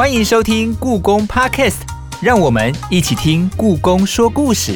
欢迎收听故宫 Podcast，让我们一起听故宫说故事。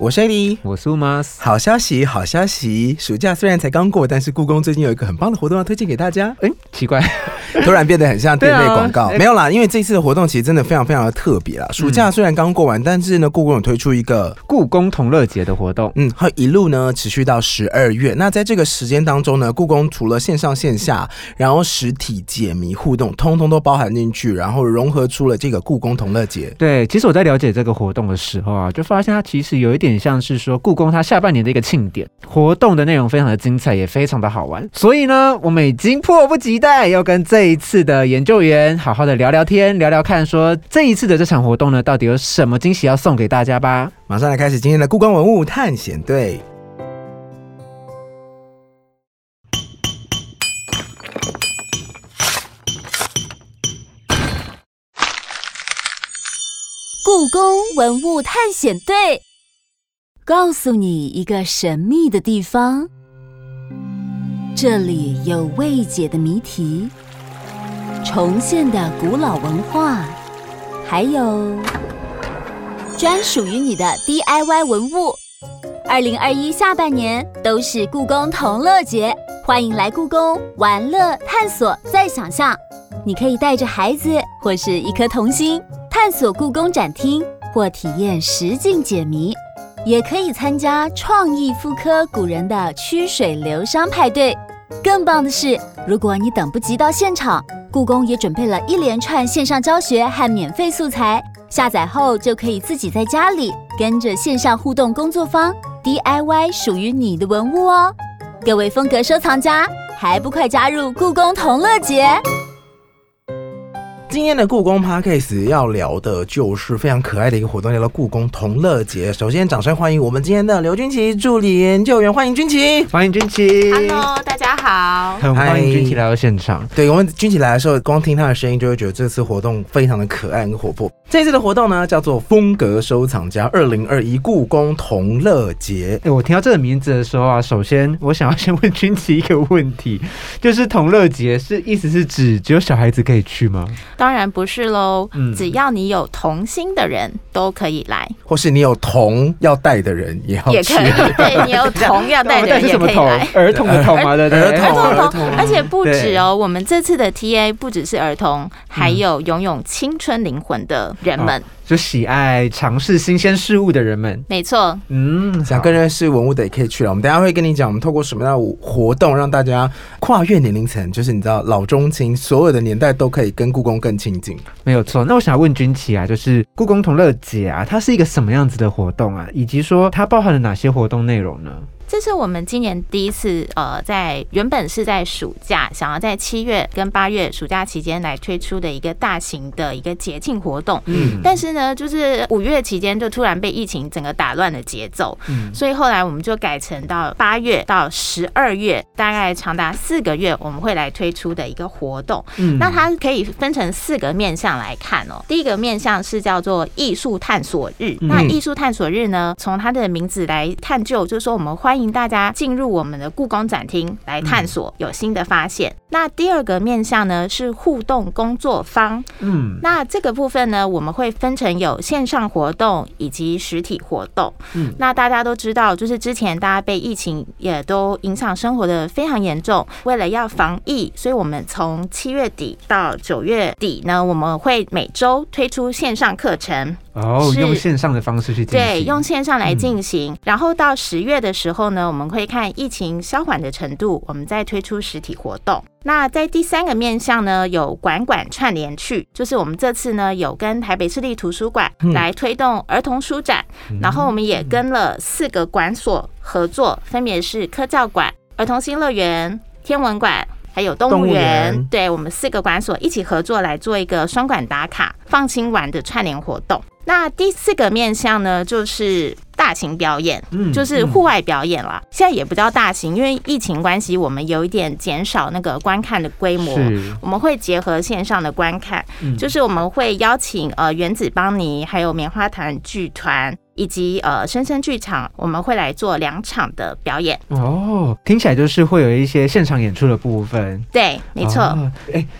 我是 AD，我是 Umas。好消息，好消息！暑假虽然才刚过，但是故宫最近有一个很棒的活动要推荐给大家。哎，奇怪，突然变得很像店内广告。没有啦，因为这次的活动其实真的非常非常的特别啦。暑假虽然刚过完，但是呢，故宫有推出一个。故宫同乐节的活动，嗯，会一路呢持续到十二月。那在这个时间当中呢，故宫除了线上线下，然后实体解谜互动，通通都包含进去，然后融合出了这个故宫同乐节。对，其实我在了解这个活动的时候啊，就发现它其实有一点像是说故宫它下半年的一个庆典，活动的内容非常的精彩，也非常的好玩。所以呢，我们已经迫不及待要跟这一次的研究员好好的聊聊天，聊聊看，说这一次的这场活动呢，到底有什么惊喜要送给大家吧。马上来开始今天的故宫文物探险队。故宫文物探险队，告诉你一个神秘的地方，这里有未解的谜题，重现的古老文化，还有专属于你的 DIY 文物。二零二一下半年都是故宫同乐节，欢迎来故宫玩乐、探索、再想象。你可以带着孩子或是一颗童心，探索故宫展厅或体验实境解谜，也可以参加创意复刻古人的曲水流觞派对。更棒的是，如果你等不及到现场，故宫也准备了一连串线上教学和免费素材，下载后就可以自己在家里跟着线上互动工作坊 DIY 属于你的文物哦。各位风格收藏家，还不快加入故宫同乐节？今天的故宫 Podcast 要聊的就是非常可爱的一个活动，叫做故宫同乐节。首先，掌声欢迎我们今天的刘君奇助理研究员，欢迎君奇。欢迎君奇 Hello，大家好。很欢迎嗨君琪来到现场。对我们君奇来的时候，光听他的声音就会觉得这次活动非常的可爱跟活泼。这次的活动呢，叫做风格收藏家二零二一故宫同乐节。哎，我听到这个名字的时候啊，首先我想要先问君奇一个问题，就是同乐节是意思是指只有小孩子可以去吗？当然不是喽，嗯只要你有童心的人都可以来，或是你有童要带的人也要去也可以。对你有童要带的人也是什么童可以来。？儿童的童嘛？对不对？儿童的童而且不止哦，我们这次的 TA 不只是儿童，还有拥有青春灵魂的人们。就喜爱尝试新鲜事物的人们。没错，嗯，想更认识文物的也可以去了。我们等下会跟你讲，我们透过什么样的活动让大家跨越年龄层，就是你知道老中青所有的年代都可以跟故宫更亲近。没有错。那我想问君琪啊，就是故宫同乐节啊，它是一个什么样子的活动啊？以及说它包含了哪些活动内容呢？这是我们今年第一次，呃，在原本是在暑假，想要在七月跟八月暑假期间来推出的一个大型的一个节庆活动。嗯但是呢，就是五月期间就突然被疫情整个打乱了节奏，嗯所以后来我们就改成到八月到十二月，大概长达四个月，我们会来推出的一个活动。嗯那它可以分成四个面向来看哦。第一个面向是叫做艺术探索日。嗯那艺术探索日呢，从它的名字来探究，就是说我们欢迎大家进入我们的故宫展厅来探索，有新的发现。那第二个面向呢是互动工作坊。嗯那这个部分呢，我们会分成有线上活动以及实体活动。嗯那大家都知道，就是之前大家被疫情也都影响生活的非常严重，为了要防疫，所以我们从七月底到九月底呢，我们会每周推出线上课程。哦，用线上的方式去进行，对，用线上来进行。然后到十月的时候呢，我们会看疫情消缓的程度，我们再推出实体活动。那在第三个面向呢，有馆馆串联去，就是我们这次呢有跟台北市立图书馆来推动儿童书展，然后我们也跟了四个馆所合作，分别是科教馆、儿童新乐园、天文馆。还有动动物物园园，对我们四个馆所一起合作来做一个双馆打卡、放轻玩的串联活动。那第四个面向呢，就是大型表演，嗯就是户外表演啦。现在也不叫大型，因为疫情关系，我们有一点减少那个观看的规模。我们会结合线上的观看，嗯就是我们会邀请呃原子邦尼还有棉花糖剧团。一以及呃深深剧场，我们会来做两场的表演。哦，听起来就是会有一些现场演出的部分。对，没错。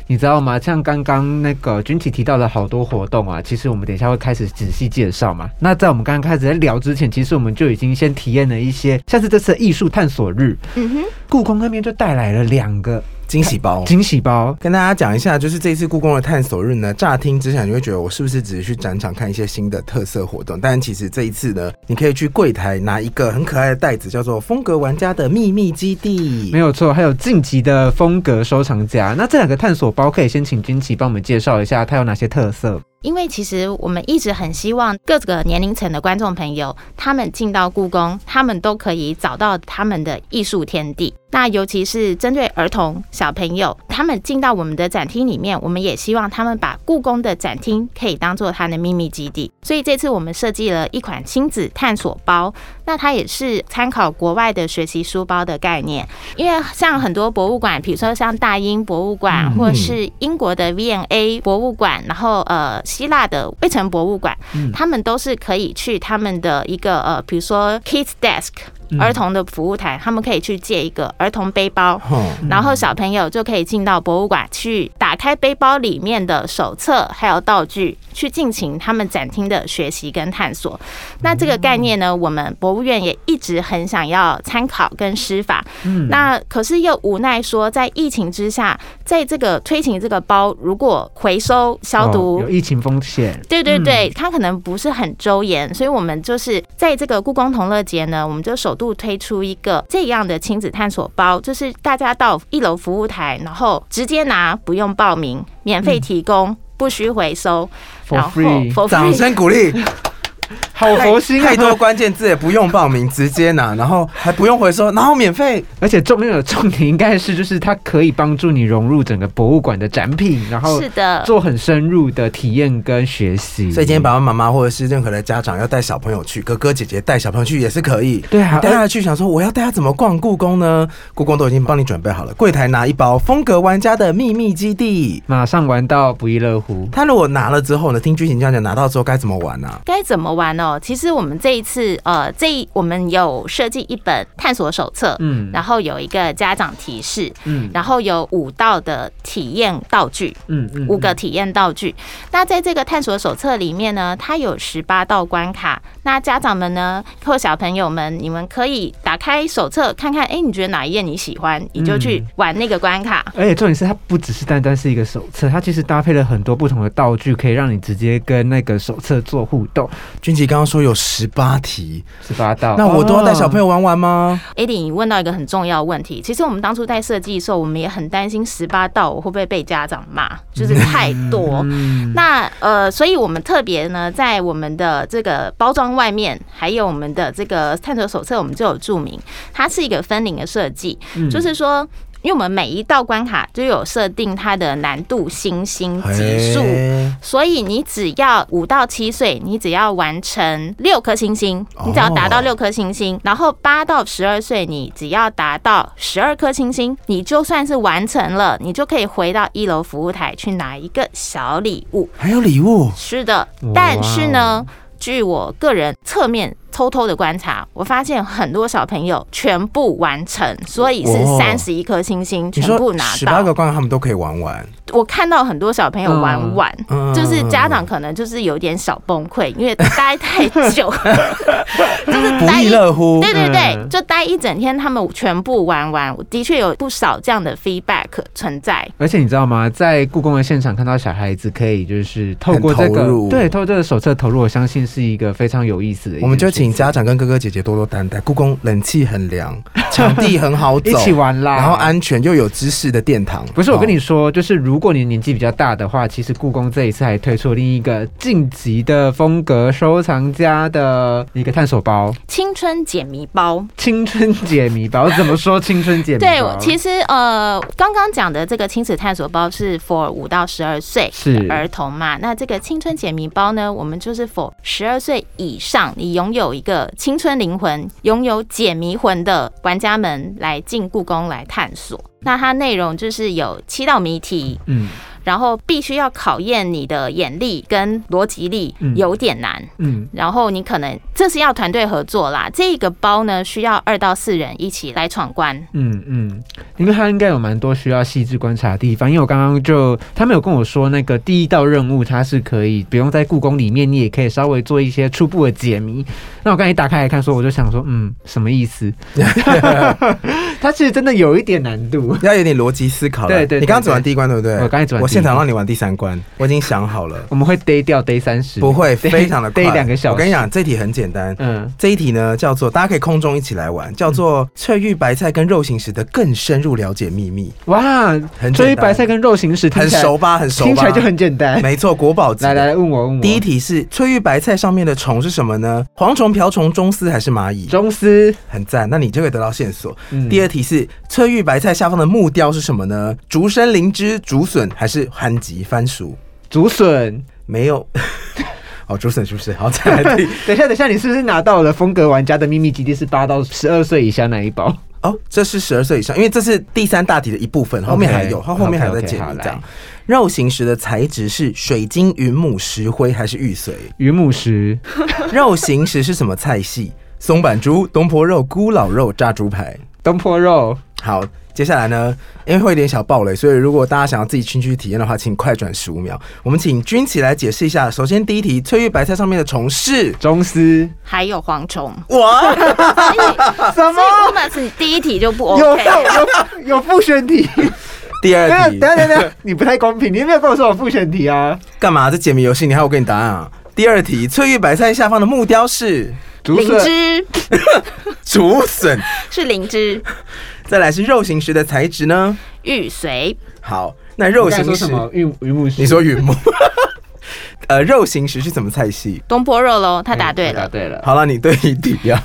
你知道吗？像刚刚那个君琪提到的好多活动啊，其实我们等一下会开始仔细介绍嘛。那在我们刚刚开始在聊之前，其实我们就已经先体验了一些，像是这次的艺术探索日，嗯哼，故宫那边就带来了两个惊喜包。惊喜包。跟大家讲一下，就是这次故宫的探索日呢，乍听之下你会觉得我是不是只是去展场看一些新的特色活动？但其实这一次呢，你可以去柜台拿一个很可爱的袋子，叫做“风格玩家的秘密基地没”。有错，还有晋级的风格收藏家。那这两个探索包可以先请君琪帮我们介绍一下，它有哪些特色？因为其实我们一直很希望各个年龄层的观众朋友，他们进到故宫，他们都可以找到他们的艺术天地。那尤其是针对儿童小朋友，他们进到我们的展厅里面，我们也希望他们把故宫的展厅可以当做他的秘密基地。所以这次我们设计了一款亲子探索包，那它也是参考国外的学习书包的概念。因为像很多博物馆，比如说像大英博物馆，嗯或者是英国的 V&A 博物馆，然后呃希腊的卫城博物馆，嗯。他们都是可以去他们的一个呃，比如说 Kids Desk 嗯儿童的服务台，他们可以去借一个儿童背包。哼，然后小朋友就可以进到博物馆去打开背包里面的手册还有道具，去进行他们展厅的学习跟探索。那这个概念呢，我们博物院也一直很想要参考跟施法。嗯那可是又无奈说，在疫情之下，在这个推行这个包，如果回收消毒哦有疫情风险。对对对，它可能不是很周延，所以我们就是在这个故宫同乐节呢，我们就首度推出一个这样的亲子探索包，就是大家到一楼服务台，然后直接拿，不用报名，免费提供，不需回收，For 然后 free 掌声鼓励！好佛心啊！太多关键字也不用报名，直接拿，然后还不用回收，然后免费。而且重要的重点应该是，就是它可以帮助你融入整个博物馆的展品，然后是的，做很深入的体验跟学习。所以今天爸爸妈妈或者是任何的家长要带小朋友去，哥哥姐姐带小朋友去也是可以。对啊你带他去想说我要带他怎么逛故宫呢？故宫都已经帮你准备好了，柜台拿一包风格玩家的秘密基地。马上玩到不亦乐乎。他如果拿了之后呢？听剧情这样讲，拿到之后该怎么玩呢、啊？该怎么玩哦？其实我们这一次，呃，这一我们有设计一本探索手册，嗯然后有一个家长提示，嗯然后有五道的体验道具，嗯嗯五个体验道具。那在这个探索手册里面呢，它有十八道关卡。那家长们呢，或小朋友们，你们可以打开手册看看，哎、你觉得哪一页你喜欢，你就去玩那个关卡。而且重点是，它不只是单单是一个手册，它其实搭配了很多不同的道具，可以让你直接跟那个手册做互动。军旗刚刚说有十八题，十八道，那我都要带小朋友。玩玩吗？？Adi，你问到一个很重要的问题，其实我们当初在设计的时候，我们也很担心十八道我会不会被家长骂，就是太多。嗯，那呃，所以我们特别呢，在我们的这个包装外面，还有我们的这个探索手册，我们就有注明，它是一个分龄的设计，嗯就是说。因为我们每一道关卡就有设定它的难度星星级数，所以你只要五到七岁，你只要完成六颗星星，你只要达到哦六颗星星，然后八到十二岁，你只要达到十二颗星星，你就算是完成了，你就可以回到一楼服务台去拿一个小礼物。还有礼物，是的，但是呢，据我个人侧面偷偷的观察，我发现很多小朋友全部完成，所以是哦三十一颗星星全部拿到十八个到。关他们都可以玩完，我看到很多小朋友玩完，嗯就是家长可能就是有点小崩溃，因为待太久，就是不亦待一。乐乎。对对对，嗯就待一整天，他们全部玩完，的确有不少这样的 feedback 存在。而且你知道吗？在故宫的现场看到小孩子可以就是透过这个对，透过这个手册投入，我相信是一个非常有意思的。我们就请家长跟哥哥姐姐多多担待。故宫冷气很凉，场地很好走，一起玩啦，然后安全又有知识的殿堂。不是我跟哦你说，就是如果你年纪比较大的话，其实故宫这一次还推出了另一个晋级的风格收藏家的一个探索包青春解谜包，——青春解谜包。怎么说青春解谜对？，其实呃，刚刚讲的这个亲子探索包是 for 五到十二岁是儿童嘛，那这个青春解谜包呢，我们就是 for 十二岁以上，你拥有一个青春灵魂、拥有解谜魂的玩家门来进故宫来探索。那它内容就是有七道谜题，嗯，然后必须要考验你的眼力跟逻辑力嗯，有点难。嗯，然后你可能这是要团队合作啦，这个包呢需要二到四人一起来闯关。嗯嗯，因为它应该有蛮多需要细致观察的地方。因为我刚刚就他们有跟我说，那个第一道任务它是可以不用在故宫里面，你也可以稍微做一些初步的解谜。那我刚才一打开来看，说我就想说，嗯，什么意思？它其实真的有一点难度。要有点逻辑思考了。对对对你刚刚走完第一关对不对？我刚才走完我第一现场让你玩第三关，我已经想好了，我们会 day 掉 day 三十，不会，非常的快，day 两个小时。我跟你，讲，这题很简单。嗯，这一题呢，叫做大家可以空中一起来玩，叫做翠玉白菜跟肉形石的更深入了解秘密，哇，很翠玉白菜跟肉形石很熟吧？很熟吧？听起来就很简单。没错，国宝级来来来，问我问我。第一题是翠玉白菜上面的虫是什么呢？蝗虫、瓢虫、中丝还是蚂蚁？中丝。很赞，那你就会得到线索。嗯第二题是翠玉白菜下方的木雕是什么呢？竹参、灵芝、竹笋还是番吉、番薯？竹笋。没有。哦，竹笋是不是？好，再来题。等一下，等一下，你是不是拿到了风格玩家的秘密基地是八到十二岁以下那一包？哦，这是十二岁以上，因为这是第三大题的一部分，后面还有，它后面还有在解 OK，OK，好谜这样来。肉形石的材质是水晶、云母、石灰还是玉髓？云母石、肉形石是什么菜系？松板猪、东坡肉、咕老肉、炸猪排。东坡肉、好，接下来呢，因为会有点小暴雷，所以如果大家想要自己进去体验的话，请快转十五秒。我们请君起来解释一下。首先第一题，翠玉白菜上面的虫是中斯，还有蝗虫，哇，所以什么？乌马是第一题就不有 OK 复有有复选题？第二题等等下，你不太公平，你没有跟我说有复选题啊？干嘛？这解谜游戏你还要我给你答案啊？第二题，翠玉白菜下方的木雕是灵芝 竹笋，是灵芝，再来是肉形石的材质呢？玉髓好，那肉形石，说什么？榆榆木石？你说云木？呃，肉形石是什么菜系？东坡肉喽，他答对了答。对了。好了，你对一题呀、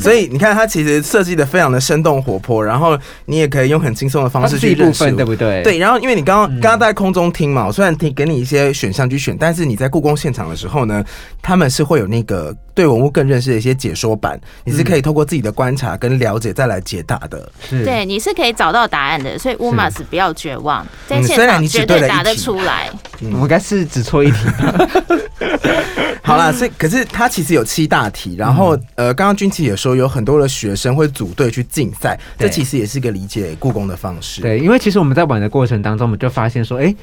所以你看，它其实设计的非常的生动活泼，然后你也可以用很轻松的方式去认识分，对不对？对，然后因为你刚刚嗯刚刚在空中听嘛，我虽然听给你一些选项去选，但是你在故宫现场的时候呢，他们是会有那个对文物更认识的一些解说版，你是可以透过自己的观察跟了解再来解答的。是。对，你是可以找到答案的，所以乌马斯不要绝望，在嗯现虽然你只场绝对答得出来。我们应该是只错一题。好啦，所以可是它其实有七大题，然后、呃，刚刚军旗也说有很多的学生会组队去竞赛，这其实也是一个理解故宫的方式。对，因为其实我们在玩的过程当中，我们就发现说，哎、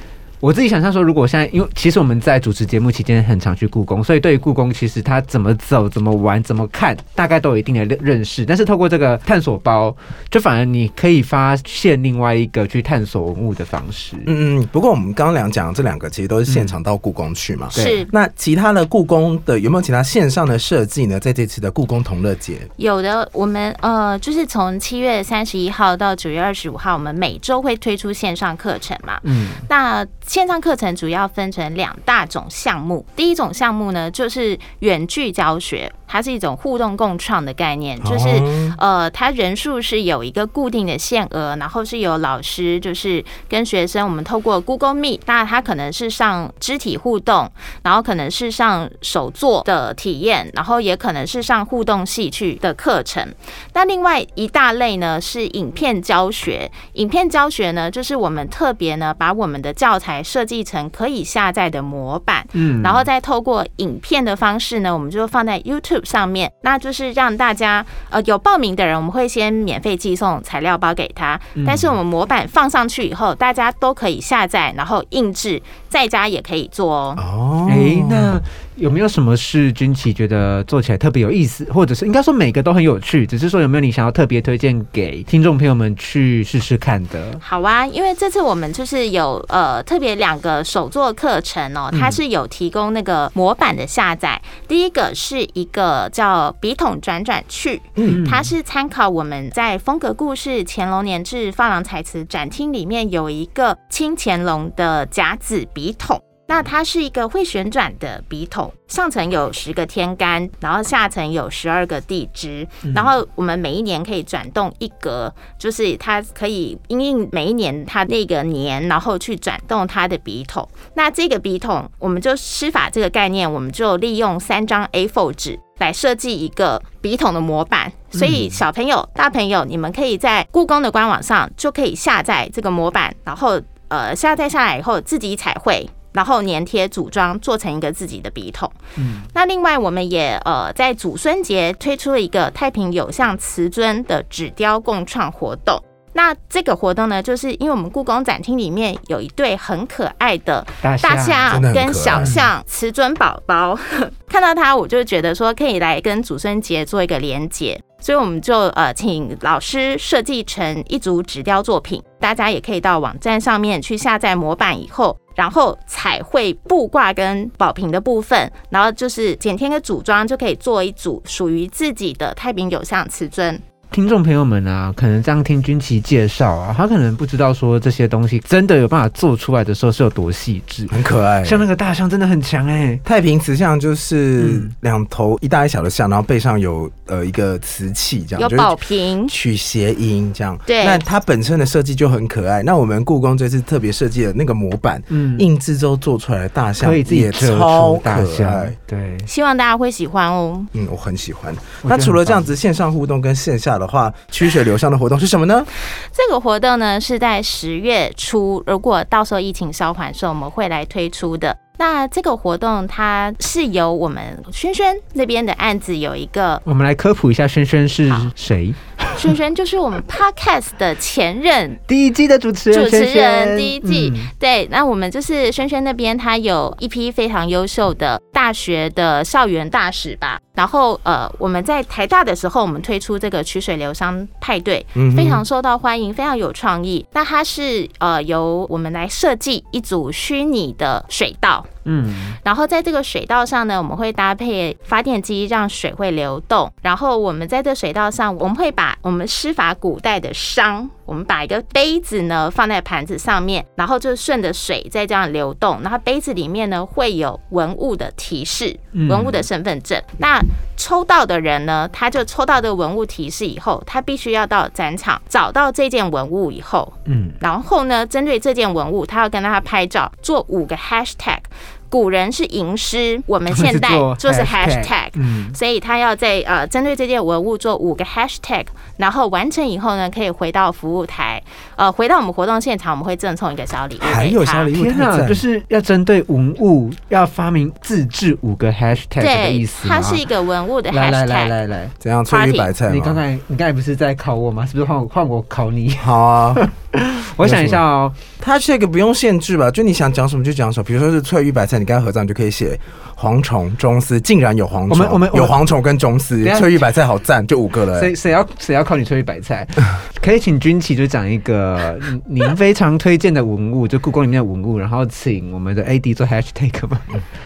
我自己想象说，如果现在，因为其实我们在主持节目期间很常去故宫，所以对于故宫其实它怎么走、怎么玩、怎么看，大概都有一定的认认识。但是透过这个探索包，就反而你可以发现另外一个去探索文物的方式。嗯嗯，不过我们刚刚两讲的这两个其实都是现场到故宫去嘛。对是那其他的故宫的有没有其他线上的设计呢？在这次的故宫同乐节，有的，我们呃，就是从七月三十一号到九月二十五号，我们每周会推出线上课程嘛。嗯，那线上课程主要分成两大种项目，第一种项目呢就是远距教学，它是一种互动共创的概念，就是。哦呃，它人数是有一个固定的限额，然后是有老师就是跟学生，我们透过 Google Meet，那它可能是上肢体互动，然后可能是上手作的体验，然后也可能是上互动戏剧的课程。那另外一大类呢是影片教学，影片教学呢就是我们特别呢把我们的教材设计成可以下载的模板，嗯然后再透过影片的方式呢，我们就放在 YouTube 上面，那就是让大家呃有报名的人，我们会先免费寄送材料包给他，但是我们模板放上去以后，大家都可以下载，然后印制，在家也可以做哦。哦，哎、那有没有什么是军旗觉得做起来特别有意思，或者是应该说每个都很有趣，只是说有没有你想要特别推荐给听众朋友们去试试看的？好啊，因为这次我们就是有呃特别两个手作课程哦，它是有提供那个模板的下载。第一个是一个叫笔筒转转去，嗯它是参考我们在风格故事乾隆年制珐琅彩瓷展厅里面有一个清乾隆的甲子笔筒。那它是一个会旋转的笔筒，上层有十个天干，然后下层有十二个地支，然后我们每一年可以转动一格，就是它可以因应每一年它那个年，然后去转动它的笔筒。那这个笔筒，我们就施法这个概念，我们就利用三张 A4 纸来设计一个笔筒的模板。所以小朋友、大朋友，你们可以在故宫的官网上就可以下载这个模板，然后。呃下载下来以后自己彩绘。然后粘贴组装，做成一个自己的笔筒。嗯，那另外我们也呃在祖孙节推出了一个太平有象瓷尊的纸雕共创活动。那这个活动呢，就是因为我们故宫展厅里面有一对很可爱的大大象跟小象瓷尊宝宝，看到它我就觉得说可以来跟祖孙节做一个连结，所以我们就呃请老师设计成一组纸雕作品，大家也可以到网站上面去下载模板以后。然后彩绘布挂跟宝瓶的部分，然后就是剪贴跟组装，就可以做一组属于自己的太平有象瓷尊。听众朋友们啊，可能这样听军旗介绍啊，他可能不知道说这些东西真的有办法做出来的时候是有多细致。很可爱。像那个大象真的很强哎、太平瓷像就是嗯两头一大一小的象，然后背上有呃一个瓷器，这样有宝瓶，取谐音这样。对那它本身的设计就很可爱。那我们故宫这次特别设计的那个模板，嗯，印制之后做出来的大象可以自己也超可出大象爱。，对。希望大家会喜欢哦。嗯，我很喜欢。那除了这样子线上互动跟线下的话，曲水流觞的活动是什么呢？这个活动呢是在十月初，如果到时候疫情稍缓的时候，我们会来推出的。那这个活动它是由我们轩轩那边的案子有一个我们来科普一下，轩轩是谁？轩轩就是我们 podcast 的前任 第一季的主持人，主持人第一季，嗯对，那我们就是轩轩那边，他有一批非常优秀的大学的校园大使吧。然后呃，我们在台大的时候，我们推出这个曲水流觞派对，非常受到欢迎，非常有创意。那它是呃由我们来设计一组虚拟的水道，嗯，然后在这个水道上呢，我们会搭配发电机，让水会流动。然后我们在这水道上，我们会把我们施法古代的商，我们把一个杯子呢放在盘子上面，然后就顺着水再这样流动。然后杯子里面呢会有文物的提示，嗯文物的身份证。那抽到的人呢，他就抽到这个文物提示以后，他必须要到展场找到这件文物以后，嗯，然后呢，针对这件文物，他要跟他拍照，做五个 hashtag。古人是吟诗，我们现代就是 hashtag，嗯，所以他要在呃针对这件文物做五个 hashtag，然后完成以后呢，可以回到服务台，呃，回到我们活动现场，我们会赠送一个小礼物。还有小礼物，天哪，就是要针对文物要发明自制五个 hashtag 的意对，思它是一个文物的来来来 hashtag。来来，怎样翠玉白菜你刚？才你刚才不是在考我吗？是不是换我换我考你？好啊，我想一下哦，它这个不用限制吧？就你想讲什么就讲什么，比如说是翠玉白菜，你跟它合照，你就可以写蝗虫、中丝，竟然有蝗虫，我们我们有蝗虫跟中丝翠玉白菜好赞，就五个了、欸。谁谁要谁要靠你翠玉白菜？可以请军旗就讲一个您 您非常推荐的文物，就故宫里面的文物，然后请我们的 AD 做 hashtag 吧？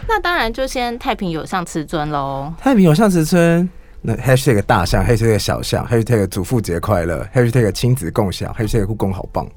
那当然就先太平有上瓷尊喽。太平有象植村。那 hashtag 大象，hashtag 小象，hashtag 祖父节快乐，hashtag 亲子共享，hashtag 故宫好棒，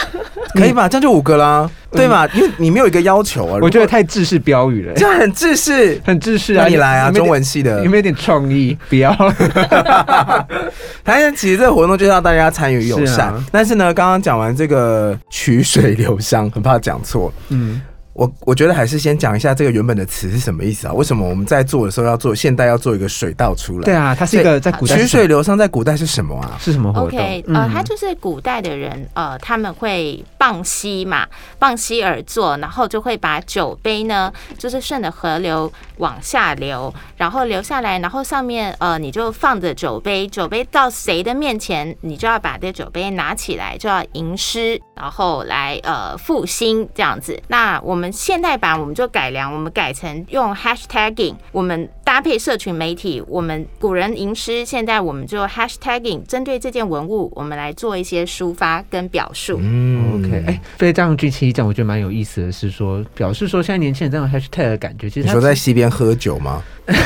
可以吧？这样就五个啦，对吧？因为你没有一个要求啊，我觉得太制式标语了，这样很制式。很制式啊！那你来啊，中文系的有。没有点创意？不要，反正其实这个活动就是要大家参与友善，是啊但是呢，刚刚讲完这个曲水流觞，很怕讲错。嗯，我我觉得还是先讲一下这个原本的词是什么意思啊？为什么我们在做的时候要做现代要做一个水道出来？对啊，它是一个在古代取水流觞在古代是什么啊？是什么活动 OK，嗯呃，它就是古代的人，呃，他们会傍溪嘛，傍溪而坐，然后就会把酒杯呢，就是顺着河流往下流，然后流下来，然后上面呃，你就放着酒杯，酒杯到谁的面前，你就要把这酒杯拿起来，就要吟诗，然后来呃复兴这样子。那我们现代版我们就改良，我们改成用 hashtagging，我们搭配社群媒体，我们古人吟诗，现在我们就 hashtagging，针对这件文物，我们来做一些抒发跟表述。嗯 OK，哎、被这样剧情一讲，我觉得蛮有意思的是说，表示说现在年轻人这种 hashtag 的感觉，其实你说在西边喝酒吗？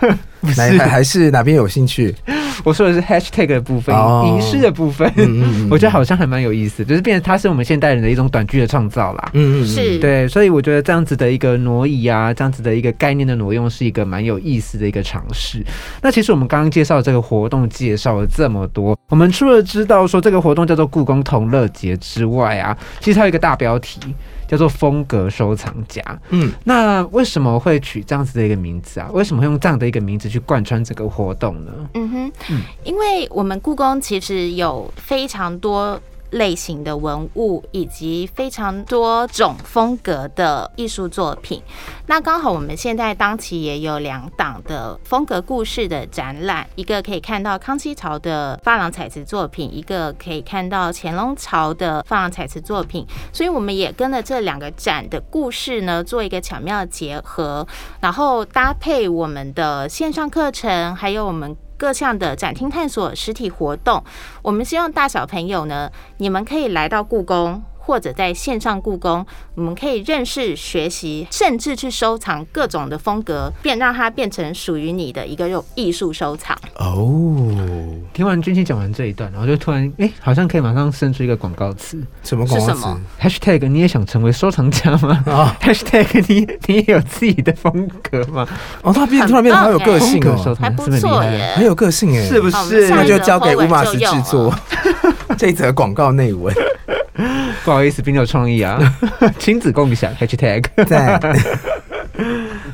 哪还还是哪边有兴趣？我说的是 hashtag 的部分，哦影视的部分，嗯嗯嗯 我觉得好像还蛮有意思，就是变成它是我们现代人的一种短剧的创造啦。嗯嗯，是对，所以我觉得这样子的一个挪移啊，这样子的一个概念的挪用，是一个蛮有意思的一个尝试。那其实我们刚刚介绍这个活动，介绍了这么多，我们除了知道说这个活动叫做故宫同乐节之外啊，其实还有一个大标题叫做风格收藏家。嗯，那为什么会取这样子的一个名字啊？为什么会用这样的一个名字去贯穿这个活动呢？嗯哼嗯，因为我们故宫其实有非常多类型的文物，以及非常多种风格的艺术作品。那刚好我们现在当期也有两档的风格故事的展览，一个可以看到康熙朝的珐琅彩瓷作品，一个可以看到乾隆朝的珐琅彩瓷作品。所以我们也跟了这两个展的故事呢，做一个巧妙的结合，然后搭配我们的线上课程，还有我们。各项的展厅探索实体活动，我们希望大小朋友呢，你们可以来到故宫。或者在线上故宫，我们可以认识、学习，甚至去收藏各种的风格，变让它变成属于你的一个用艺术收藏。哦，听完君熙讲完这一段，然后就突然哎，好像可以马上生出一个广告词，什么广告词？#hashtag 你也想成为收藏家吗？啊，#hashtag 你你也有自己的风格吗？哦，他变突然变得好有个性哦，还不错耶，很有个性哎，是不是？那就交给乌马斯制作 这一则广告内文。不好意思，并没有创意啊！亲子共享 #hashtag 在。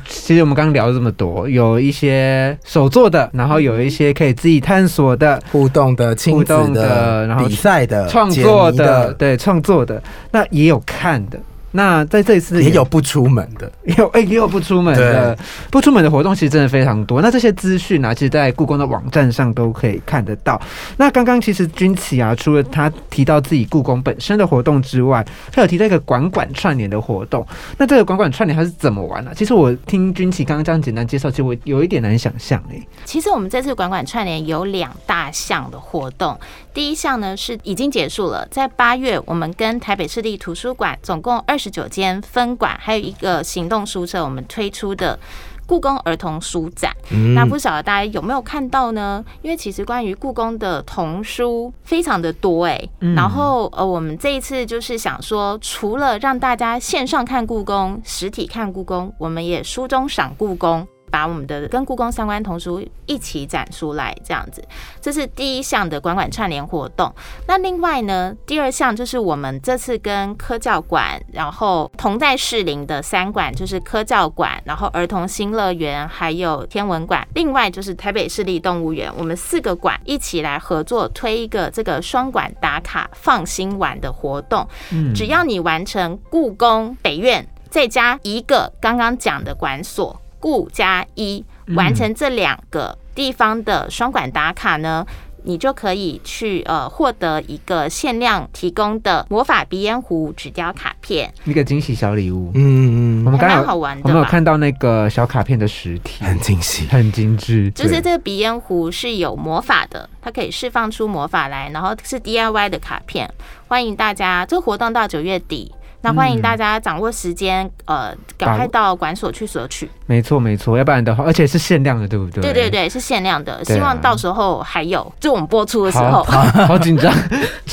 其实我们刚刚聊了这么多，有一些手做的，然后有一些可以自己探索的、互动的、亲子的，然后比赛的、创作的，对，创作的，那也有看的。那在这一次也有不出门的，有哎也有不出门的，不出门的活动其实真的非常多。那这些资讯呢，其实，在故宫的网站上都可以看得到。那刚刚其实军旗啊，除了他提到自己故宫本身的活动之外，他有提到一个馆馆串联的活动。那这个馆馆串联它是怎么玩呢？其实我听军旗刚刚这样简单介绍，其实我有一点难想象哎。其实我们这次馆馆串联有两大项的活动，第一项呢是已经结束了，在八月我们跟台北市立图书馆总共二。十九间分馆，还有一个行动书册，我们推出的故宫儿童书展。那不晓得大家有没有看到呢？因为其实关于故宫的童书非常的多哎。然后呃，我们这一次就是想说，除了让大家线上看故宫、实体看故宫，我们也书中赏故宫。把我们的跟故宫相关童书一起展出来，这样子，这是第一项的馆馆串联活动。那另外呢，第二项就是我们这次跟科教馆，然后同在士林的三馆，就是科教馆，然后儿童新乐园，还有天文馆，另外就是台北市立动物园，我们四个馆一起来合作推一个这个双馆打卡放心玩的活动。嗯，只要你完成故宫北院，再加一个刚刚讲的馆所。顾加一完成这两个地方的双管打卡呢，你就可以去呃获得一个限量提供的魔法鼻烟壶纸雕卡片，一个惊喜小礼物。嗯嗯嗯，我们刚刚好玩的，我们有看到那个小卡片的实体，很惊喜，很精致。就是这个鼻烟壶是有魔法的，它可以释放出魔法来，然后是 DIY 的卡片，欢迎大家。这个活动到九月底。那欢迎大家掌握时间，呃，赶快到馆所去索取。没错，没错，要不然的话，而且是限量的，对不对？对对对，是限量的，希望到时候还有，就我们播出的时候。好 紧张，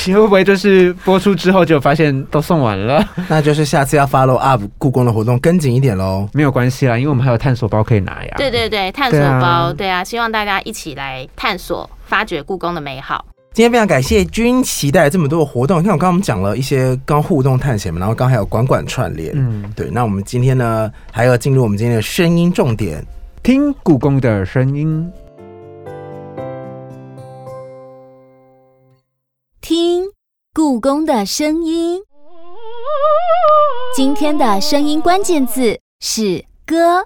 会不会就是播出之后就发现都送完了？那就是下次要 follow up 故宫的活动，跟紧一点喽。没有关系啦，因为我们还有探索包可以拿呀。对对对，探索包，对啊，希望大家一起来探索、发掘故宫的美好。今天非常感谢君期待这么多的活动，你看我刚刚我们讲了一些刚互动探险嘛，然后刚还有管管串联，嗯，对。那我们今天呢，还要进入我们今天的声音重点，听故宫的声音，听故宫的声音。今天的声音关键字是歌。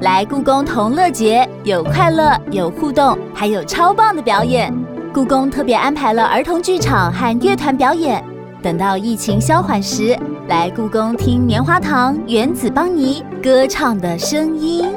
来故宫同乐节，有快乐，有互动，还有超棒的表演。故宫特别安排了儿童剧场和乐团表演。等到疫情消缓时，来故宫听棉花糖、原子邦尼歌唱的声音。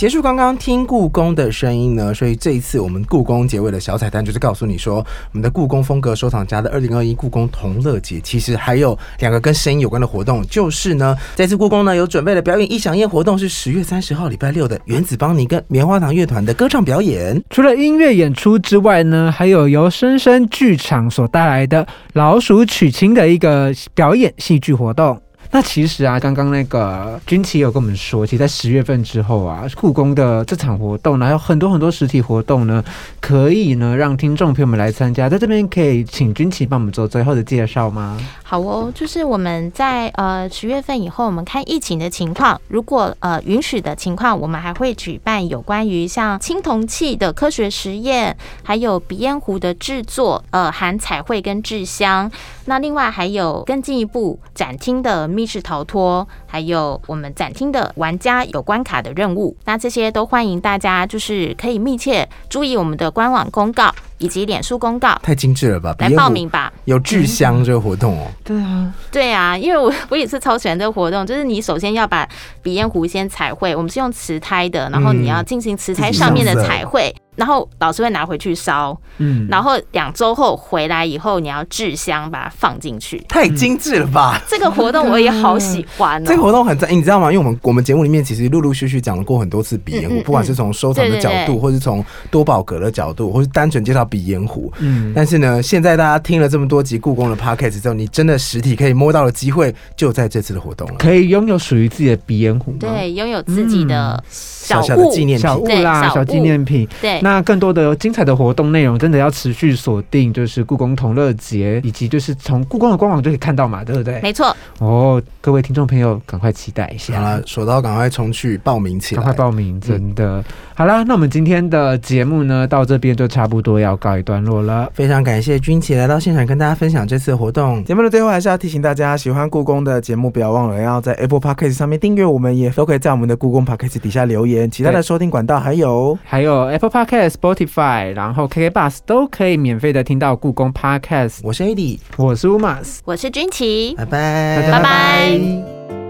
结束刚刚听故宫的声音呢，所以这一次我们故宫结尾的小彩蛋就是告诉你说，我们的故宫风格收藏家的二零二一故宫同乐节，其实还有两个跟声音有关的活动，就是呢，这次故宫呢有准备的表演异响宴活动是十月三十号礼拜六的原子邦尼跟棉花糖乐团的歌唱表演。除了音乐演出之外呢，还有由深深剧场所带来的老鼠娶亲的一个表演戏剧活动。那其实啊，刚刚那个军旗有跟我们说，其实在十月份之后啊，故宫的这场活动呢，还有很多很多实体活动呢，可以呢让听众朋友们来参加。在这边可以请军旗帮我们做最后的介绍吗？好哦，就是我们在呃十月份以后，我们看疫情的情况，如果呃允许的情况，我们还会举办有关于像青铜器的科学实验，还有鼻烟壶的制作，呃含彩绘跟制香。那另外还有更进一步展厅的密室逃脱，还有我们展厅的玩家有关卡的任务。那这些都欢迎大家，就是可以密切注意我们的官网公告以及脸书公告太精致了吧！来报名吧。有制香这个活动哦，对啊，对啊，因为我我也是超喜欢这个活动，就是你首先要把鼻烟壶先彩绘，我们是用瓷胎的，然后你要进行瓷胎上面的彩绘，然后老师会拿回去烧，嗯，然后两周后回来以后你要制香把它放进去。太精致了吧！这个活动我也好喜欢哦，这个活动很赞，你知道吗？因为我们我们节目里面其实陆陆续续讲了过很多次鼻烟壶，嗯嗯嗯不管是从收藏的角度，对对对或是从多宝格的角度，或是单纯介绍鼻烟壶。嗯，但是呢，现在大家听了这么多集故宫的 podcast 之后，你真的实体可以摸到的机会，就在这次的活动了。可以拥有属于自己的鼻烟壶吗？对，拥有自己的小小小的物纪念小品，对物啦，小小纪念品。对，那更多的精彩的活动内容，真的要持续锁定，就是故宫同乐节，以及就是从故宫的官网就可以看到嘛，对不对？没错，哦，各位听众朋友，赶快期待一下。好了，手刀赶快冲去报名起来赶快。报名，真的。好啦，那我们今天的节目呢，到这边就差不多要告一段落了。非常感谢君琪来到现场跟大家分享这次活动。节目的最后还是要提醒大家，喜欢故宫的节目，不要忘了要在 Apple Podcast 上面订阅我们，也都可以在我们的故宫 Podcast 底下留言。其他的收听管道还有，还有 Apple Podcast、Spotify，然后 KK Bus 都可以免费的听到故宫 Podcast。我是 AD，我是 Umas，我是君琪，拜拜，拜拜